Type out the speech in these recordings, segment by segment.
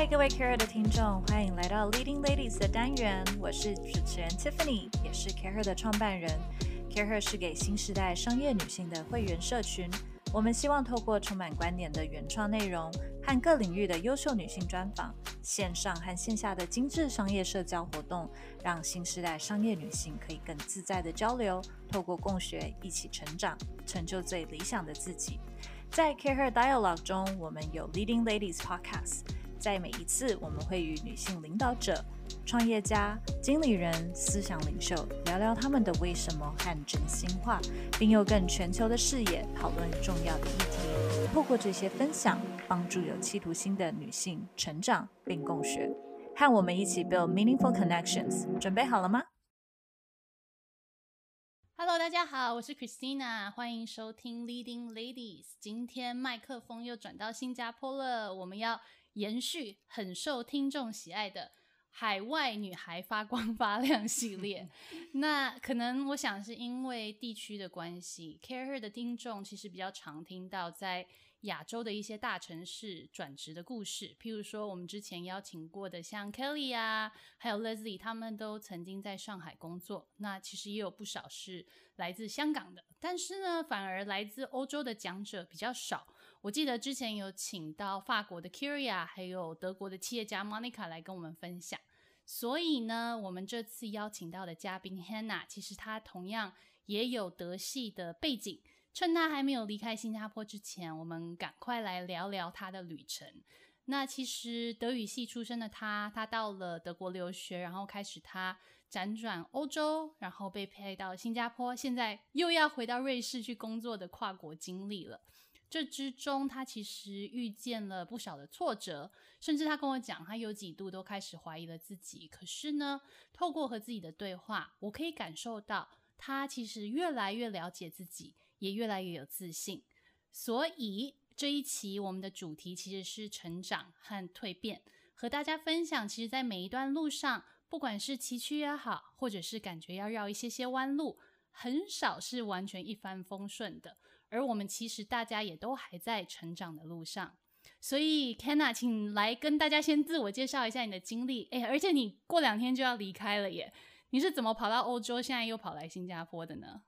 嗨，各位 CAREhER 的听众，欢迎来到 Leading Ladies 的单元。我是主持人 Tiffany，也是 CAREhER 的创办人。CAREhER 是给新时代商业女性的会员社群。我们希望透过充满观点的原创内容和各领域的优秀女性专访，线上和线下的精致商业社交活动，让新时代商业女性可以更自在的交流，透过共学一起成长，成就最理想的自己。在 CAREhER Dialogue 中，我们有 Leading Ladies Podcast。在每一次，我们会与女性领导者、创业家、经理人、思想领袖聊聊他们的为什么和真心话，并用更全球的视野讨论重要的议题。透过这些分享，帮助有企图心的女性成长并共学。和我们一起 build meaningful connections。准备好了吗？Hello，大家好，我是 Christina，欢迎收听 Leading Ladies。今天麦克风又转到新加坡了，我们要。延续很受听众喜爱的海外女孩发光发亮系 列，那可能我想是因为地区的关系，CAREhER 的听众其实比较常听到在亚洲的一些大城市转职的故事，譬如说我们之前邀请过的像 Kelly 啊，还有 Leslie，他们都曾经在上海工作。那其实也有不少是来自香港的，但是呢，反而来自欧洲的讲者比较少。我记得之前有请到法国的 Kyria，还有德国的企业家 Monica 来跟我们分享。所以呢，我们这次邀请到的嘉宾 Hannah，其实她同样也有德系的背景。趁她还没有离开新加坡之前，我们赶快来聊聊她的旅程。那其实德语系出身的她，她到了德国留学，然后开始她辗转欧洲，然后被派到新加坡，现在又要回到瑞士去工作的跨国经历了。这之中，他其实遇见了不少的挫折，甚至他跟我讲，他有几度都开始怀疑了自己。可是呢，透过和自己的对话，我可以感受到他其实越来越了解自己，也越来越有自信。所以这一期我们的主题其实是成长和蜕变，和大家分享，其实，在每一段路上，不管是崎岖也好，或者是感觉要绕一些些弯路，很少是完全一帆风顺的。而我们其实大家也都还在成长的路上，所以 Hannah，请来跟大家先自我介绍一下你的经历。哎，而且你过两天就要离开了耶，你是怎么跑到欧洲，现在又跑来新加坡的呢？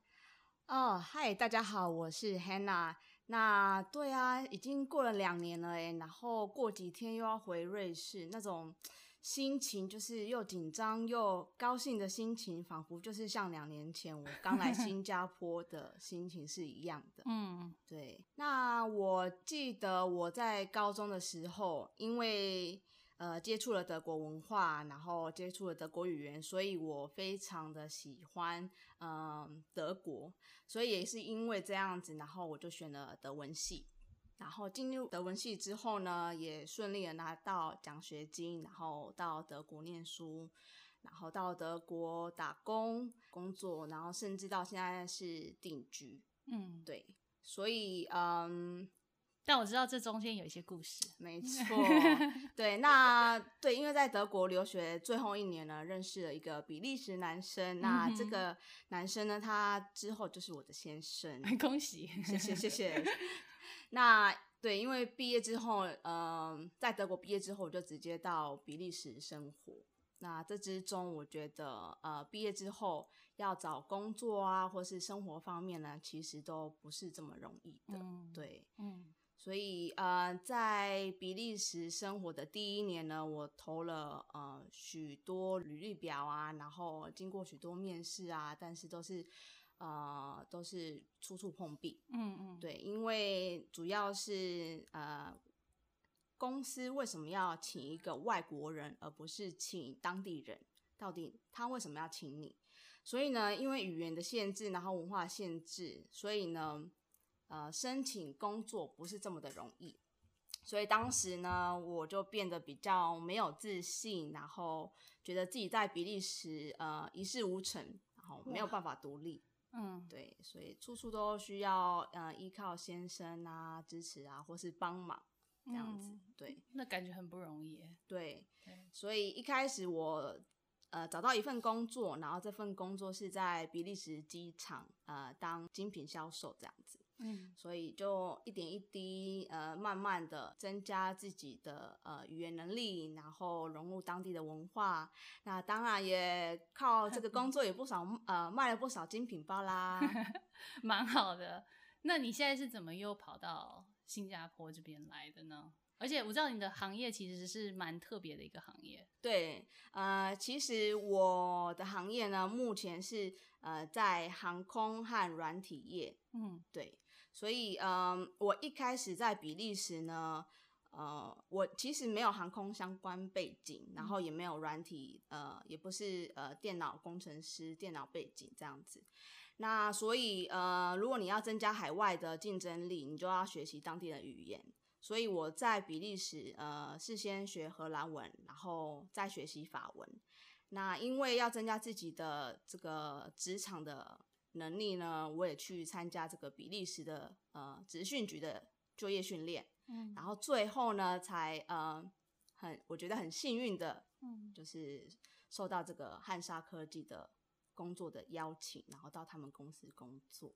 哦，嗨，大家好，我是 Hannah。那对啊，已经过了两年了哎，然后过几天又要回瑞士，那种。心情就是又紧张又高兴的心情，仿佛就是像两年前我刚来新 加坡的心情是一样的。嗯，对。那我记得我在高中的时候，因为呃接触了德国文化，然后接触了德国语言，所以我非常的喜欢嗯、呃、德国，所以也是因为这样子，然后我就选了德文系。然后进入德文系之后呢，也顺利的拿到奖学金，然后到德国念书，然后到德国打工工作，然后甚至到现在是定居。嗯，对，所以嗯，但我知道这中间有一些故事。没 错，对，那对，因为在德国留学最后一年呢，认识了一个比利时男生，那这个男生呢，他之后就是我的先生。恭喜，谢谢，谢谢。那对，因为毕业之后，嗯、呃，在德国毕业之后，我就直接到比利时生活。那这之中，我觉得，呃，毕业之后要找工作啊，或是生活方面呢，其实都不是这么容易的。嗯、对，嗯，所以，呃，在比利时生活的第一年呢，我投了呃许多履历表啊，然后经过许多面试啊，但是都是。呃，都是处处碰壁。嗯嗯，对，因为主要是呃，公司为什么要请一个外国人，而不是请当地人？到底他为什么要请你？所以呢，因为语言的限制，然后文化限制，所以呢，呃，申请工作不是这么的容易。所以当时呢，我就变得比较没有自信，然后觉得自己在比利时呃一事无成，然后没有办法独立。嗯，对，所以处处都需要呃依靠先生啊支持啊，或是帮忙这样子，嗯、对，那感觉很不容易。对，对，所以一开始我呃找到一份工作，然后这份工作是在比利时机场呃当精品销售这样子。嗯，所以就一点一滴，呃，慢慢的增加自己的呃语言能力，然后融入当地的文化。那当然也靠这个工作，也不少呃卖了不少精品包啦，蛮好的。那你现在是怎么又跑到新加坡这边来的呢？而且我知道你的行业其实是蛮特别的一个行业。对，呃，其实我的行业呢，目前是呃在航空和软体业。嗯，对，所以嗯、呃，我一开始在比利时呢，呃，我其实没有航空相关背景，然后也没有软体，呃，也不是呃电脑工程师、电脑背景这样子。那所以呃，如果你要增加海外的竞争力，你就要学习当地的语言。所以我在比利时，呃，是先学荷兰文，然后再学习法文。那因为要增加自己的这个职场的能力呢，我也去参加这个比利时的呃职训局的就业训练。嗯，然后最后呢，才呃很我觉得很幸运的，嗯，就是受到这个汉莎科技的工作的邀请，然后到他们公司工作。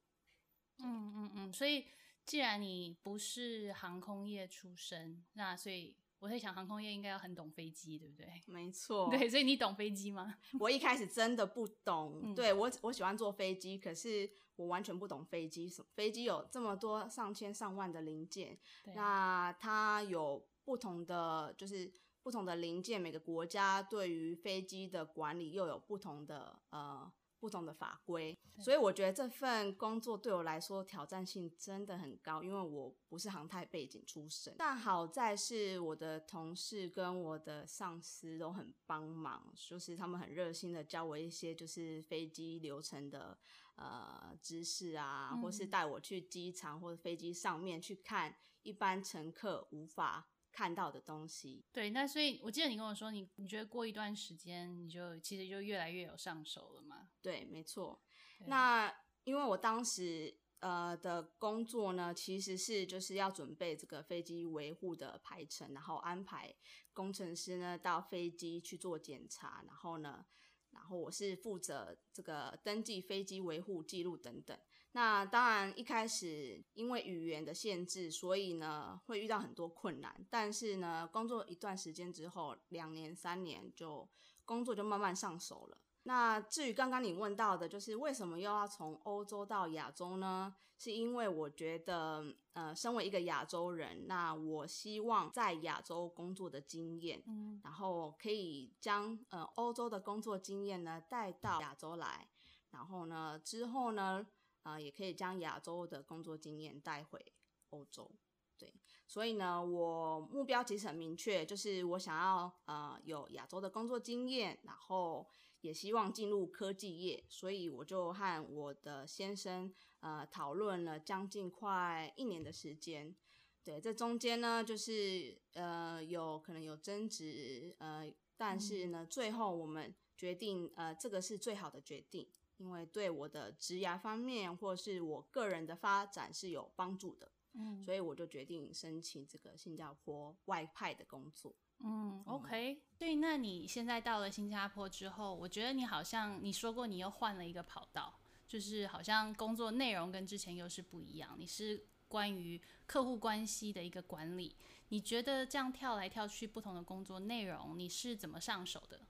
嗯嗯嗯，所以。既然你不是航空业出身，那所以我在想，航空业应该要很懂飞机，对不对？没错，对，所以你懂飞机吗？我一开始真的不懂，嗯、对我我喜欢坐飞机，可是我完全不懂飞机。飞机有这么多上千上万的零件，那它有不同的就是不同的零件，每个国家对于飞机的管理又有不同的呃。不同的法规，所以我觉得这份工作对我来说挑战性真的很高，因为我不是航太背景出身。但好在是我的同事跟我的上司都很帮忙，就是他们很热心的教我一些就是飞机流程的呃知识啊，嗯、或是带我去机场或者飞机上面去看一般乘客无法看到的东西，对，那所以我记得你跟我说，你你觉得过一段时间，你就其实就越来越有上手了嘛？对，没错。那因为我当时呃的工作呢，其实是就是要准备这个飞机维护的排程，然后安排工程师呢到飞机去做检查，然后呢，然后我是负责这个登记飞机维护记录等等。那当然，一开始因为语言的限制，所以呢会遇到很多困难。但是呢，工作一段时间之后，两年、三年就工作就慢慢上手了。那至于刚刚你问到的，就是为什么又要从欧洲到亚洲呢？是因为我觉得，呃，身为一个亚洲人，那我希望在亚洲工作的经验，嗯，然后可以将呃欧洲的工作经验呢带到亚洲来，然后呢之后呢。啊、呃，也可以将亚洲的工作经验带回欧洲，对，所以呢，我目标其实很明确，就是我想要呃有亚洲的工作经验，然后也希望进入科技业，所以我就和我的先生呃讨论了将近快一年的时间，对，这中间呢就是呃有可能有争执，呃，但是呢，最后我们决定呃这个是最好的决定。因为对我的职涯方面，或是我个人的发展是有帮助的，嗯，所以我就决定申请这个新加坡外派的工作。嗯，OK，对，那你现在到了新加坡之后，我觉得你好像你说过你又换了一个跑道，就是好像工作内容跟之前又是不一样。你是关于客户关系的一个管理，你觉得这样跳来跳去不同的工作内容，你是怎么上手的？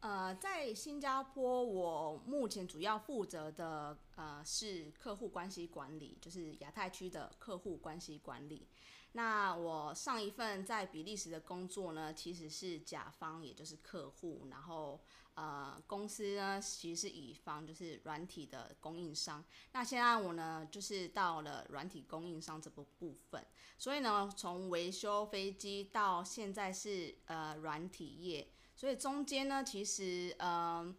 呃，在新加坡，我目前主要负责的呃是客户关系管理，就是亚太区的客户关系管理。那我上一份在比利时的工作呢，其实是甲方，也就是客户，然后呃公司呢其实是乙方，就是软体的供应商。那现在我呢就是到了软体供应商这个部分，所以呢从维修飞机到现在是呃软体业。所以中间呢，其实嗯，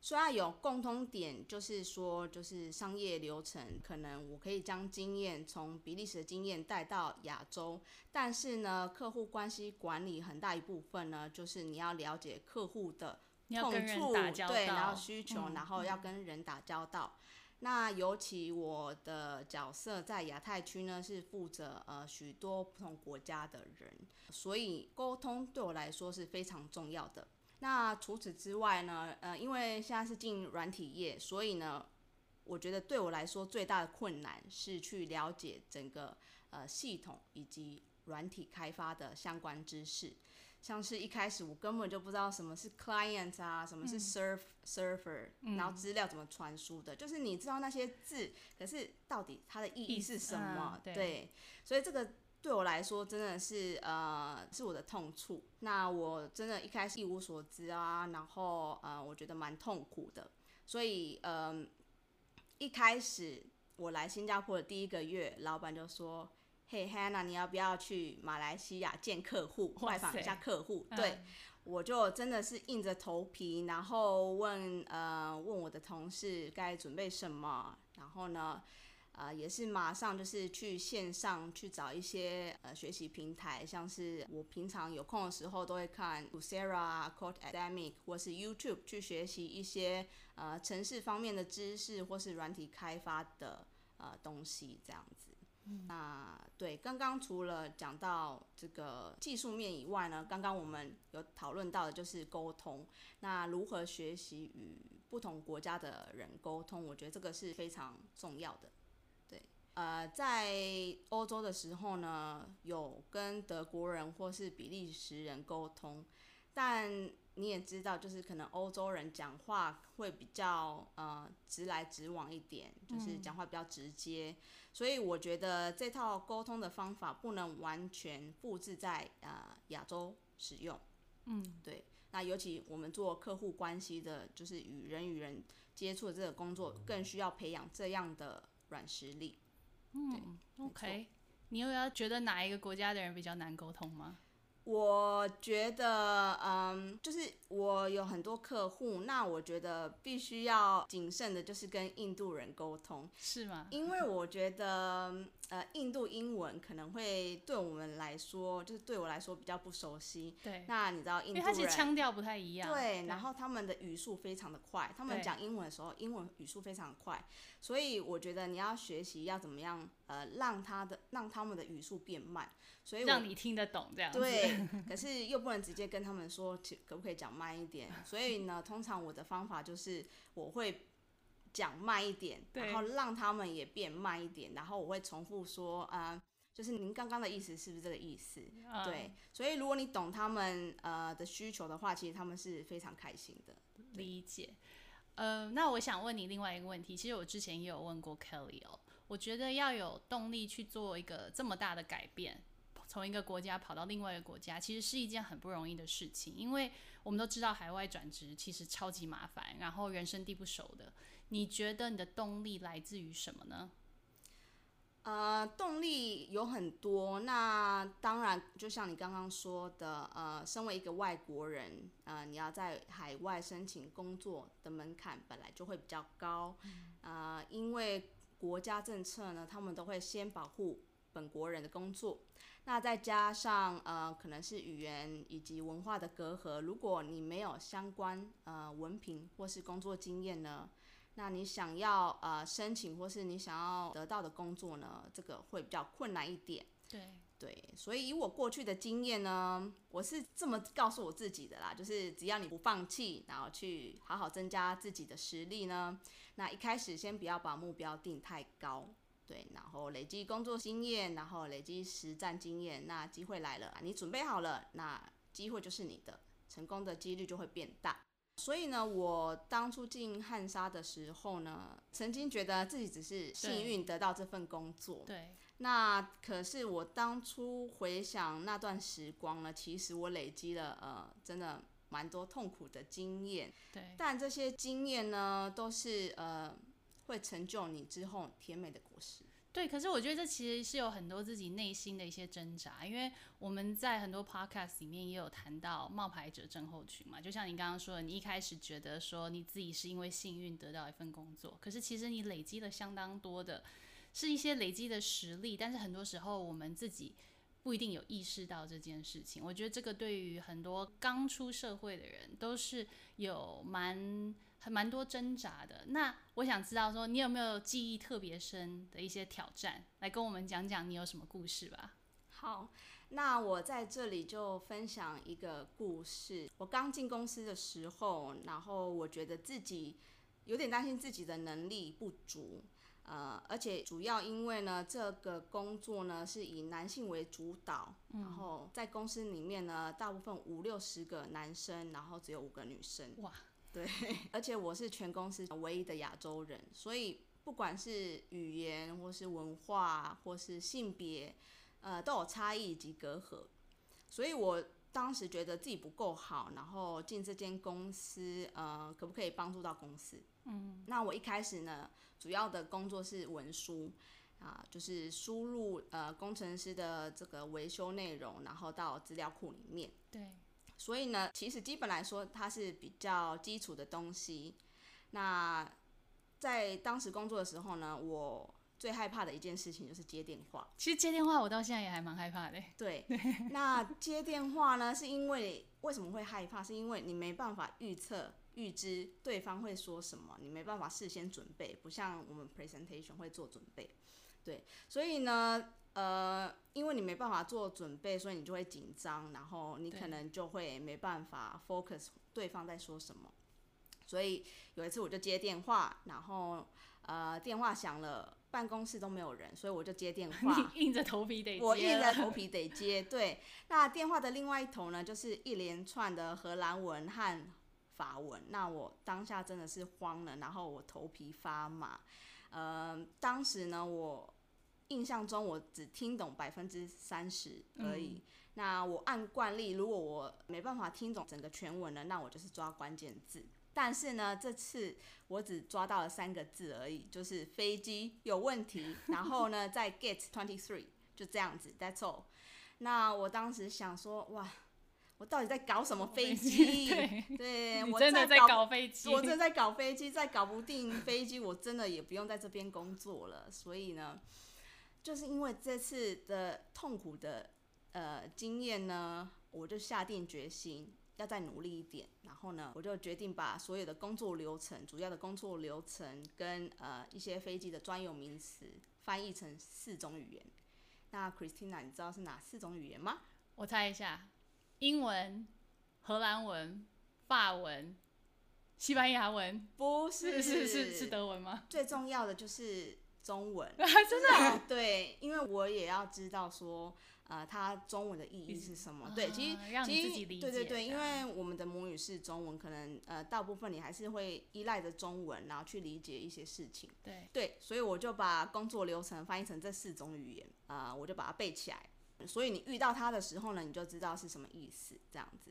虽然有共通点，就是说，就是商业流程，可能我可以将经验从比利时的经验带到亚洲，但是呢，客户关系管理很大一部分呢，就是你要了解客户的痛处，对，然后需求，嗯、然后要跟人打交道。嗯那尤其我的角色在亚太区呢，是负责呃许多不同国家的人，所以沟通对我来说是非常重要的。那除此之外呢，呃，因为现在是进软体业，所以呢，我觉得对我来说最大的困难是去了解整个呃系统以及软体开发的相关知识。像是一开始我根本就不知道什么是 client 啊，什么是 serve server，嗯，然后资料怎么传输的，嗯，就是你知道那些字，可是到底它的意义是什么？嗯，对，对，所以这个对我来说真的是呃是我的痛处。那我真的一开始一无所知啊，然后呃我觉得蛮痛苦的。所以呃一开始我来新加坡的第一个月，老板就说。嘿，Hannah，你要不要去马来西亚见客户，拜访一下客户？对、嗯，我就真的是硬着头皮，然后问呃问我的同事该准备什么，然后呢，呃也是马上就是去线上去找一些呃学习平台，像是我平常有空的时候都会看 Coursera、Code Academic 或是 YouTube 去学习一些呃城市方面的知识或是软体开发的呃东西这样子。那对，刚刚除了讲到这个技术面以外呢，刚刚我们有讨论到的就是沟通。那如何学习与不同国家的人沟通，我觉得这个是非常重要的。对，呃，在欧洲的时候呢，有跟德国人或是比利时人沟通，但你也知道，就是可能欧洲人讲话会比较呃直来直往一点，就是讲话比较直接。嗯所以我觉得这套沟通的方法不能完全复制在呃亚洲使用，嗯，对。那尤其我们做客户关系的，就是与人与人接触的这个工作，更需要培养这样的软实力。嗯，OK。你又要觉得哪一个国家的人比较难沟通吗？我觉得，嗯，就是我有很多客户，那我觉得必须要谨慎的，就是跟印度人沟通，是吗？因为我觉得，呃，印度英文可能会对我们来说，就是对我来说比较不熟悉。对。那你知道印度人，因为他其实腔调不太一样。对。对，然后他们的语速非常的快，他们讲英文的时候，英文语速非常快，所以我觉得你要学习要怎么样，呃，让他的让他们的语速变慢。所以让你听得懂这样子，对，可是又不能直接跟他们说，可不可以讲慢一点？所以呢，通常我的方法就是我会讲慢一点，然后让他们也变慢一点，然后我会重复说，啊、呃，就是您刚刚的意思是不是这个意思？嗯、对，所以如果你懂他们呃的需求的话，其实他们是非常开心的。理解。呃，那我想问你另外一个问题，其实我之前也有问过 Kelly 哦，我觉得要有动力去做一个这么大的改变。从一个国家跑到另外一个国家，其实是一件很不容易的事情，因为我们都知道海外转职其实超级麻烦，然后人生地不熟的。你觉得你的动力来自于什么呢？呃，动力有很多，那当然就像你刚刚说的，呃，身为一个外国人，呃，你要在海外申请工作的门槛本来就会比较高，嗯，呃，因为国家政策呢，他们都会先保护本国人的工作。那再加上呃，可能是语言以及文化的隔阂。如果你没有相关呃文凭或是工作经验呢，那你想要呃申请或是你想要得到的工作呢，这个会比较困难一点。对对，所以以我过去的经验呢，我是这么告诉我自己的啦，就是只要你不放弃，然后去好好增加自己的实力呢，那一开始先不要把目标定太高。对，然后累积工作经验，然后累积实战经验，那机会来了，你准备好了，那机会就是你的，成功的几率就会变大。所以呢，我当初进汉莎的时候呢，曾经觉得自己只是幸运得到这份工作。对。那可是我当初回想那段时光呢，其实我累积了呃，真的蛮多痛苦的经验。对。但这些经验呢，都是呃。会成就你之后甜美的果实。对，可是我觉得这其实是有很多自己内心的一些挣扎，因为我们在很多 podcast 里面也有谈到冒牌者症候群嘛。就像你刚刚说的，你一开始觉得说你自己是因为幸运得到一份工作，可是其实你累积了相当多的，是一些累积的实力，但是很多时候我们自己不一定有意识到这件事情。我觉得这个对于很多刚出社会的人都是有蛮。还蛮多挣扎的。那我想知道说，你有没有记忆特别深的一些挑战，来跟我们讲讲你有什么故事吧？好，那我在这里就分享一个故事。我刚进公司的时候，然后我觉得自己有点担心自己的能力不足。呃，而且主要因为呢，这个工作呢是以男性为主导，嗯、然后在公司里面呢，大部分五六十个男生，然后只有五个女生。哇，对，而且我是全公司唯一的亚洲人，所以不管是语言或是文化或是性别，呃，都有差异以及隔阂。所以我当时觉得自己不够好，然后进这间公司，呃，可不可以帮助到公司？嗯，那我一开始呢，主要的工作是文书啊，就是输入呃工程师的这个维修内容，然后到资料库里面。对，所以呢，其实基本来说，它是比较基础的东西。那在当时工作的时候呢，我最害怕的一件事情就是接电话。其实接电话我到现在也还蛮害怕的。对，那接电话呢，是因为为什么会害怕？是因为你没办法预测。预知对方会说什么，你没办法事先准备，不像我们 presentation 会做准备，对，所以呢，呃，因为你没办法做准备，所以你就会紧张，然后你可能就会没办法 focus 对方在说什么。所以有一次我就接电话，然后呃电话响了，办公室都没有人，所以我就接电话，硬着头皮得接，我硬着头皮得接。对，那电话的另外一头呢，就是一连串的荷兰文和。法文，那我当下真的是慌了，然后我头皮发麻。呃，当时呢，我印象中我只听懂百分之三十而已。嗯、那我按惯例，如果我没办法听懂整个全文了，那我就是抓关键字。但是呢，这次我只抓到了三个字而已，就是飞机有问题，然后呢，在 Gate Twenty Three 就这样子，That's all。那我当时想说，哇。我到底在搞什么飞机？对，对我真的在搞飞机，我真的在搞飞机，再搞不定飞机，我真的也不用在这边工作了。所以呢，就是因为这次的痛苦的呃经验呢，我就下定决心要再努力一点。然后呢，我就决定把所有的工作流程、主要的工作流程跟呃一些飞机的专有名词翻译成四种语言。那 Christina，你知道是哪四种语言吗？我猜一下。英文、荷兰文、法文、西班牙文，不是是是是德文吗？最重要的就是中文，真的、啊？对，因为我也要知道说，呃，它中文的意义是什么？对，其实、啊、让你自己理解。对对对，因为我们的母语是中文，可能呃大部分你还是会依赖着中文，然后去理解一些事情。对对，所以我就把工作流程翻译成这四种语言，啊、呃，我就把它背起来。所以你遇到它的时候呢，你就知道是什么意思，这样子，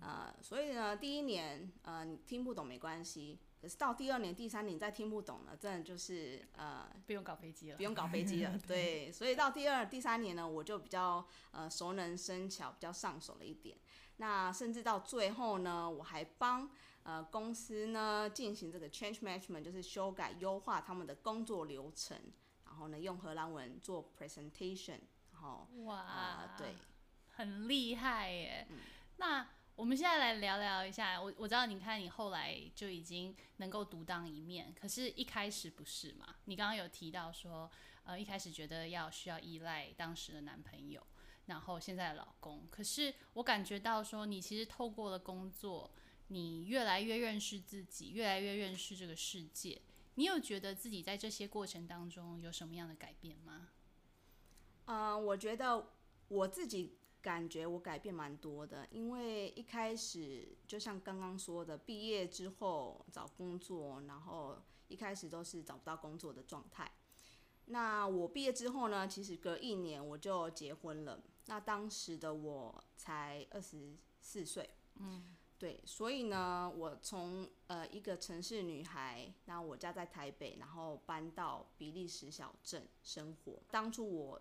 呃，所以呢，第一年呃你听不懂没关系，可是到第二年、第三年再听不懂了，真的就是呃不用搞飞机了，不用搞飞机了，对，所以到第二、第三年呢，我就比较呃熟能生巧，比较上手了一点。那甚至到最后呢，我还帮呃公司呢进行这个 change management，就是修改、优化他们的工作流程，然后呢用荷兰文做 presentation 然后。哇、呃，对，很厉害耶。嗯、那我们现在来聊聊一下，我我知道，你看你后来就已经能够独当一面，可是一开始不是嘛？你刚刚有提到说，呃，一开始觉得要需要依赖当时的男朋友，然后现在的老公。可是我感觉到说，你其实透过了工作，你越来越认识自己，越来越认识这个世界。你有觉得自己在这些过程当中有什么样的改变吗？嗯、我觉得我自己感觉我改变蛮多的，因为一开始就像刚刚说的，毕业之后找工作，然后一开始都是找不到工作的状态。那我毕业之后呢，其实隔一年我就结婚了。那当时的我才二十四岁，嗯，对，所以呢，我从呃一个城市女孩，然后我家在台北，然后搬到比利时小镇生活。当初我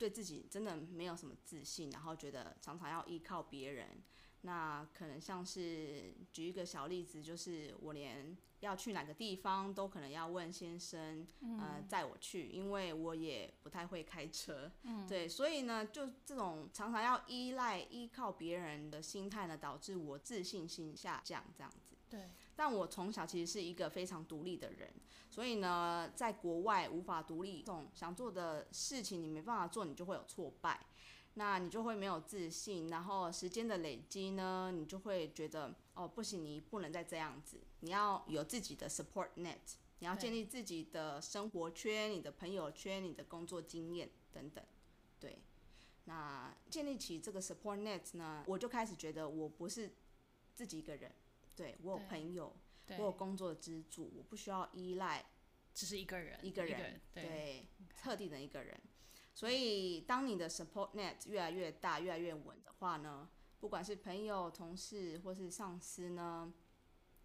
对自己真的没有什么自信，然后觉得常常要依靠别人。那可能像是举一个小例子，就是我连要去哪个地方都可能要问先生，呃，载我去，因为我也不太会开车。嗯，对，所以呢，就这种常常要依赖、依靠别人的心态呢，导致我自信心下降，这样子。对。但我从小其实是一个非常独立的人，所以呢，在国外无法独立，这种想做的事情你没办法做，你就会有挫败，那你就会没有自信，然后时间的累积呢，你就会觉得哦不行，你不能再这样子，你要有自己的 support net，你要建立自己的生活圈、你的朋友圈、你的工作经验等等。对，那建立起这个 support net 呢，我就开始觉得我不是自己一个人，对，我有朋友，我有工作的支柱，我不需要依赖，只是一个人，一个人，对.特定的一个人。所以，当你的 support net 越来越大、越来越稳的话呢，不管是朋友、同事或是上司呢，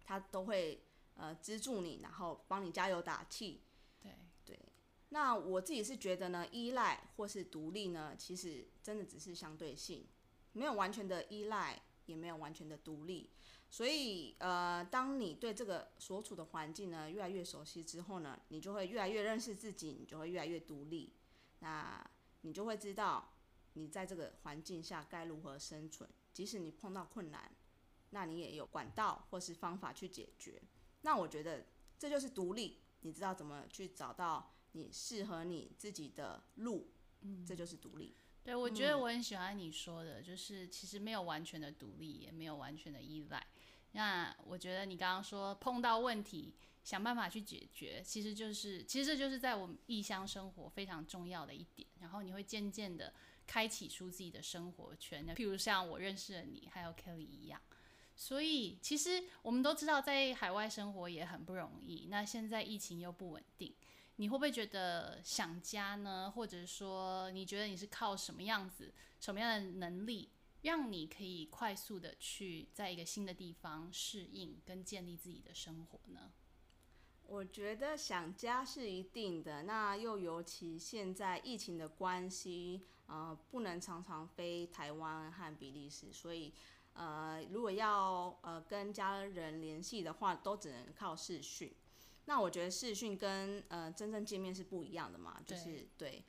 他都会呃资助你，然后帮你加油打气。对对。那我自己是觉得呢，依赖或是独立呢，其实真的只是相对性，没有完全的依赖，也没有完全的独立。所以，呃，当你对这个所处的环境呢越来越熟悉之后呢，你就会越来越认识自己，你就会越来越独立。那你就会知道，你在这个环境下该如何生存。即使你碰到困难，那你也有管道或是方法去解决。那我觉得这就是独立，你知道怎么去找到你适合你自己的路，嗯，这就是独立。对，我觉得我很喜欢你说的，就是其实没有完全的独立，也没有完全的依赖。那我觉得你刚刚说碰到问题，想办法去解决，其实就是，其实这就是在我们异乡生活非常重要的一点。然后你会渐渐的开启出自己的生活圈，譬如像我认识的你，还有 Kelly 一样。所以其实我们都知道，在海外生活也很不容易。那现在疫情又不稳定，你会不会觉得想家呢？或者说，你觉得你是靠什么样子、什么样的能力，让你可以快速的去在一个新的地方适应跟建立自己的生活呢？我觉得想家是一定的，那又尤其现在疫情的关系，呃，不能常常飞台湾和比利时，所以，呃，如果要呃跟家人联系的话，都只能靠视讯。那我觉得视讯跟呃真正见面是不一样的嘛，就是对，对，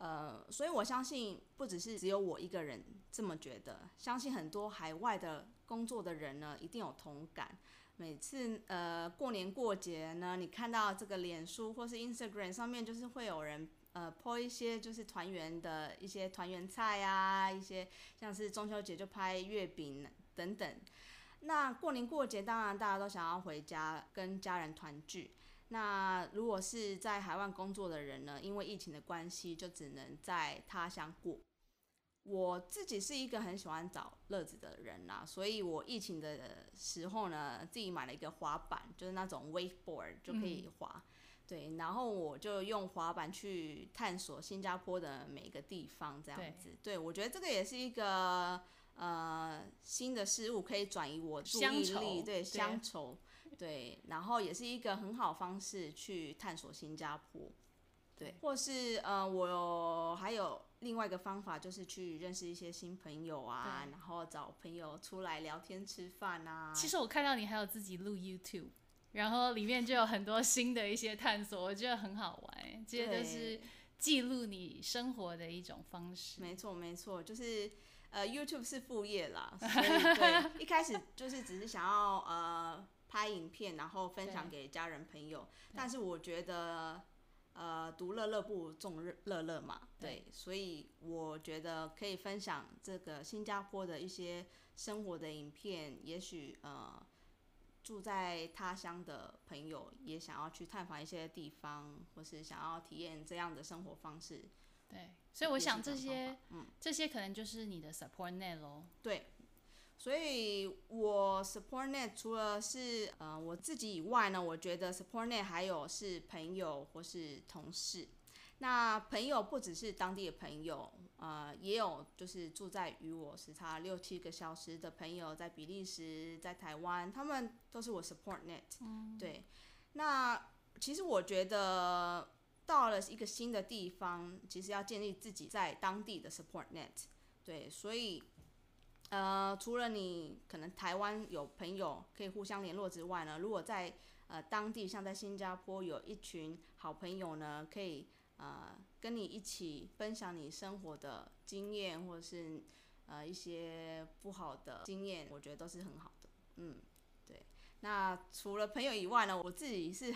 呃，所以我相信不只是只有我一个人这么觉得，相信很多海外的工作的人呢，一定有同感。每次呃过年过节呢，你看到这个脸书或是 Instagram 上面，就是会有人呃 po 一些就是团圆的一些团圆菜啊，一些像是中秋节就拍月饼等等。那过年过节当然大家都想要回家跟家人团聚。那如果是在海外工作的人呢，因为疫情的关系，就只能在他乡过。我自己是一个很喜欢找乐子的人啦、啊，所以我疫情的时候呢，自己买了一个滑板，就是那种 wakeboard 就可以滑，嗯、对，然后我就用滑板去探索新加坡的每一个地方，这样子，对，对我觉得这个也是一个呃新的事物，可以转移我注意力，对，乡愁，对，然后也是一个很好方式去探索新加坡，对，或是呃我还有。另外一个方法就是去认识一些新朋友啊，然后找朋友出来聊天吃饭啊。其实我看到你还有自己录 YouTube，然后里面就有很多新的一些探索，我觉得很好玩。这些都是记录你生活的一种方式。没错没错，就是呃 YouTube 是副业啦，所以对，一开始就是只是想要呃拍影片，然后分享给家人朋友，但是我觉得。呃，独乐乐不如众乐乐嘛，对，所以我觉得可以分享这个新加坡的一些生活的影片，也许呃住在他乡的朋友也想要去探访一些地方，或是想要体验这样的生活方式，对，所以我想这些，嗯，这些可能就是你的 support net 咯，对。所以，我 support net 除了是呃我自己以外呢，我觉得 support net 还有是朋友或是同事。那朋友不只是当地的朋友，呃，也有就是住在与我时差六七个小时的朋友，在比利时、在台湾，他们都是我 support net。嗯。对。那其实我觉得到了一个新的地方，其实要建立自己在当地的 support net。对，所以。呃，除了你可能台湾有朋友可以互相联络之外呢，如果在呃当地，像在新加坡有一群好朋友呢，可以呃跟你一起分享你生活的经验，或者是呃一些不好的经验，我觉得都是很好的。嗯，对。那除了朋友以外呢，我自己是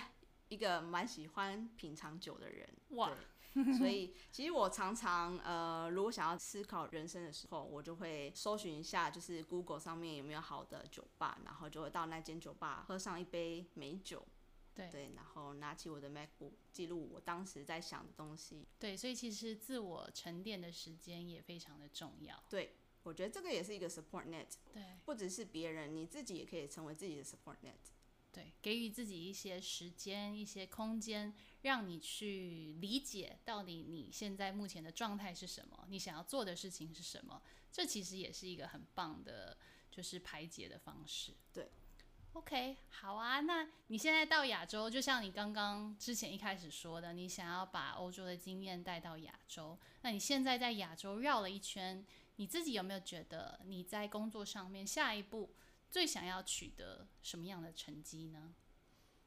一个蛮喜欢品尝酒的人。哇。所以其实我常常呃，如果想要思考人生的时候，我就会搜寻一下，就是 Google 上面有没有好的酒吧，然后就会到那间酒吧喝上一杯美酒，对对，然后拿起我的 MacBook 记录我当时在想的东西。对，所以其实自我沉淀的时间也非常的重要。对，我觉得这个也是一个 support net。对，不只是别人，你自己也可以成为自己的 support net。对，给予自己一些时间、一些空间，让你去理解到底你现在目前的状态是什么，你想要做的事情是什么。这其实也是一个很棒的，就是排解的方式。对，OK，好啊。那你现在到亚洲，就像你刚刚之前一开始说的，你想要把欧洲的经验带到亚洲。那你现在在亚洲绕了一圈，你自己有没有觉得你在工作上面下一步？最想要取得什么样的成绩呢？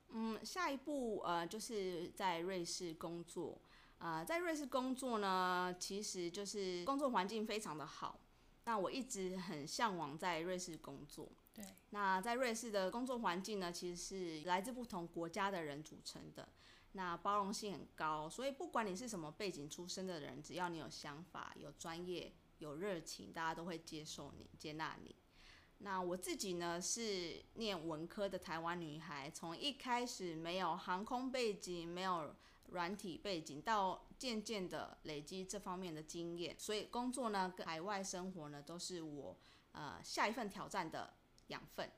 嗯，下一步呃，就是在瑞士工作。呃，在瑞士工作呢，其实就是工作环境非常的好。那我一直很向往在瑞士工作。对。那在瑞士的工作环境呢，其实是来自不同国家的人组成的。那包容性很高，所以不管你是什么背景出身的人，只要你有想法、有专业、有热情，大家都会接受你、接纳你。那我自己呢，是念文科的台湾女孩，从一开始没有航空背景，没有软体背景，到渐渐的累积这方面的经验，所以工作呢跟海外生活呢都是我呃下一份挑战的养分。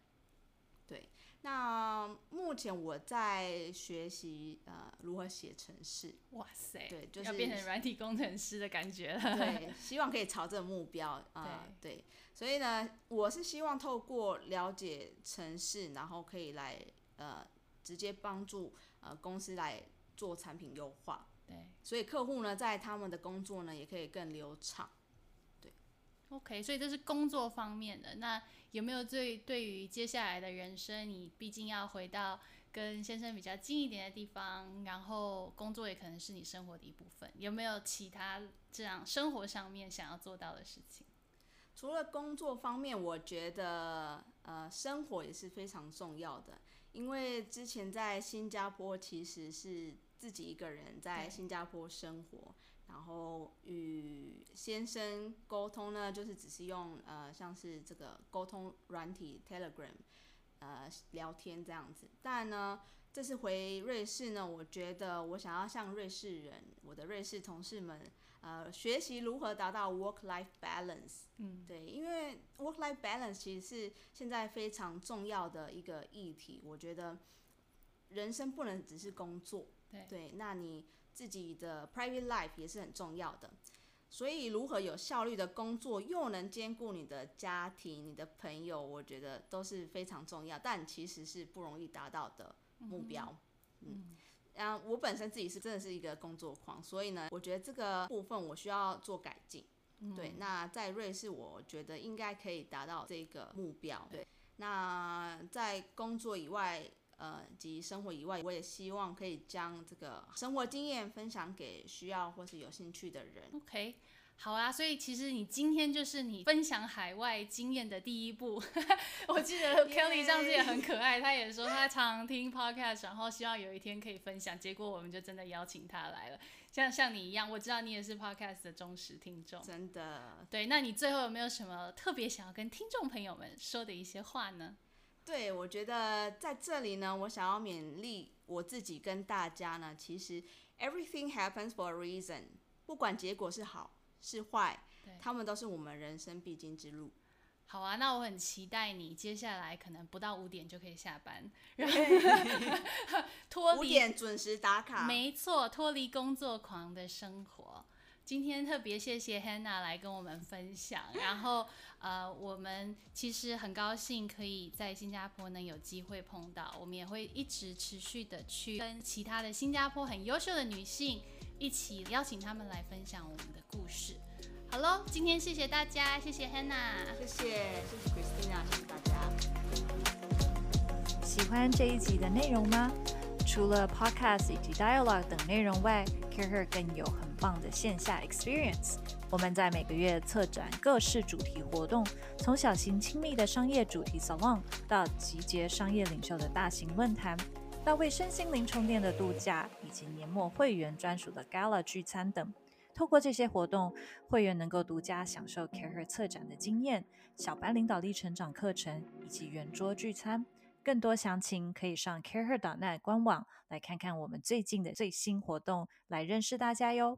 对，那目前我在学习呃如何写程式。哇塞，对，就是要变成软体工程师的感觉了。对，希望可以朝这个目标啊、呃，对。所以呢，我是希望透过了解程式，然后可以来呃直接帮助呃公司来做产品优化。对，所以客户呢在他们的工作呢也可以更流畅。，OK，所以这是工作方面的。那有没有对对于接下来的人生，你毕竟要回到跟先生比较近一点的地方，然后工作也可能是你生活的一部分，有没有其他这样生活上面想要做到的事情？除了工作方面，我觉得呃生活也是非常重要的。因为之前在新加坡其实是自己一个人在新加坡生活，然后与先生沟通呢，就是只是用呃像是这个沟通软体 Telegram 呃聊天这样子。但呢，这次回瑞士呢，我觉得我想要向瑞士人，我的瑞士同事们。呃，学习如何达到 work-life balance。嗯，对，因为 work-life balance 其实是现在非常重要的一个议题。我觉得人生不能只是工作，对，对，那你自己的 private life 也是很重要的。所以，如何有效率的工作，又能兼顾你的家庭、你的朋友，我觉得都是非常重要，但其实是不容易达到的目标。嗯。嗯啊，我本身自己是真的是一个工作狂，所以呢，我觉得这个部分我需要做改进。嗯、对，那在瑞士，我觉得应该可以达到这个目标。对，那在工作以外，呃，及生活以外，我也希望可以将这个生活经验分享给需要或是有兴趣的人。OK。好啊，所以其实你今天就是你分享海外经验的第一步。我记得 Kelly 上次也很可爱，他也说他常听 podcast，然后希望有一天可以分享。结果我们就真的邀请他来了，像像你一样，我知道你也是 podcast 的忠实听众。真的。对，那你最后有没有什么特别想要跟听众朋友们说的一些话呢？对，我觉得在这里呢，我想要勉励我自己跟大家呢，其实 everything happens for a reason，不管结果是好。是坏，他们都是我们人生必经之路。好啊，那我很期待你接下来可能不到五点就可以下班，然后 脱离五点准时打卡。没错，脱离工作狂的生活。今天特别谢谢 Hannah 来跟我们分享，然后呃，我们其实很高兴可以在新加坡能有机会碰到，我们也会一直持续的去跟其他的新加坡很优秀的女性。一起邀请他们来分享我们的故事。好喽，今天谢谢大家，谢谢 Hannah，谢谢，谢谢 Christina，谢谢大家。喜欢这一集的内容吗？除了 Podcast 以及 Dialogue 等内容外，CAREhER 更有很棒的线下 Experience。我们在每个月策展各式主题活动，从小型亲密的商业主题 Salon 到集结商业领袖的大型论坛。到为身心灵充电的度假，以及年末会员专属的 Gala 聚餐等。透过这些活动，会员能够独家享受 CAREhER 策展的经验、小班领导力成长课程以及圆桌聚餐。更多详情可以上 CAREhER.net 官网来看看我们最近的最新活动，来认识大家哟。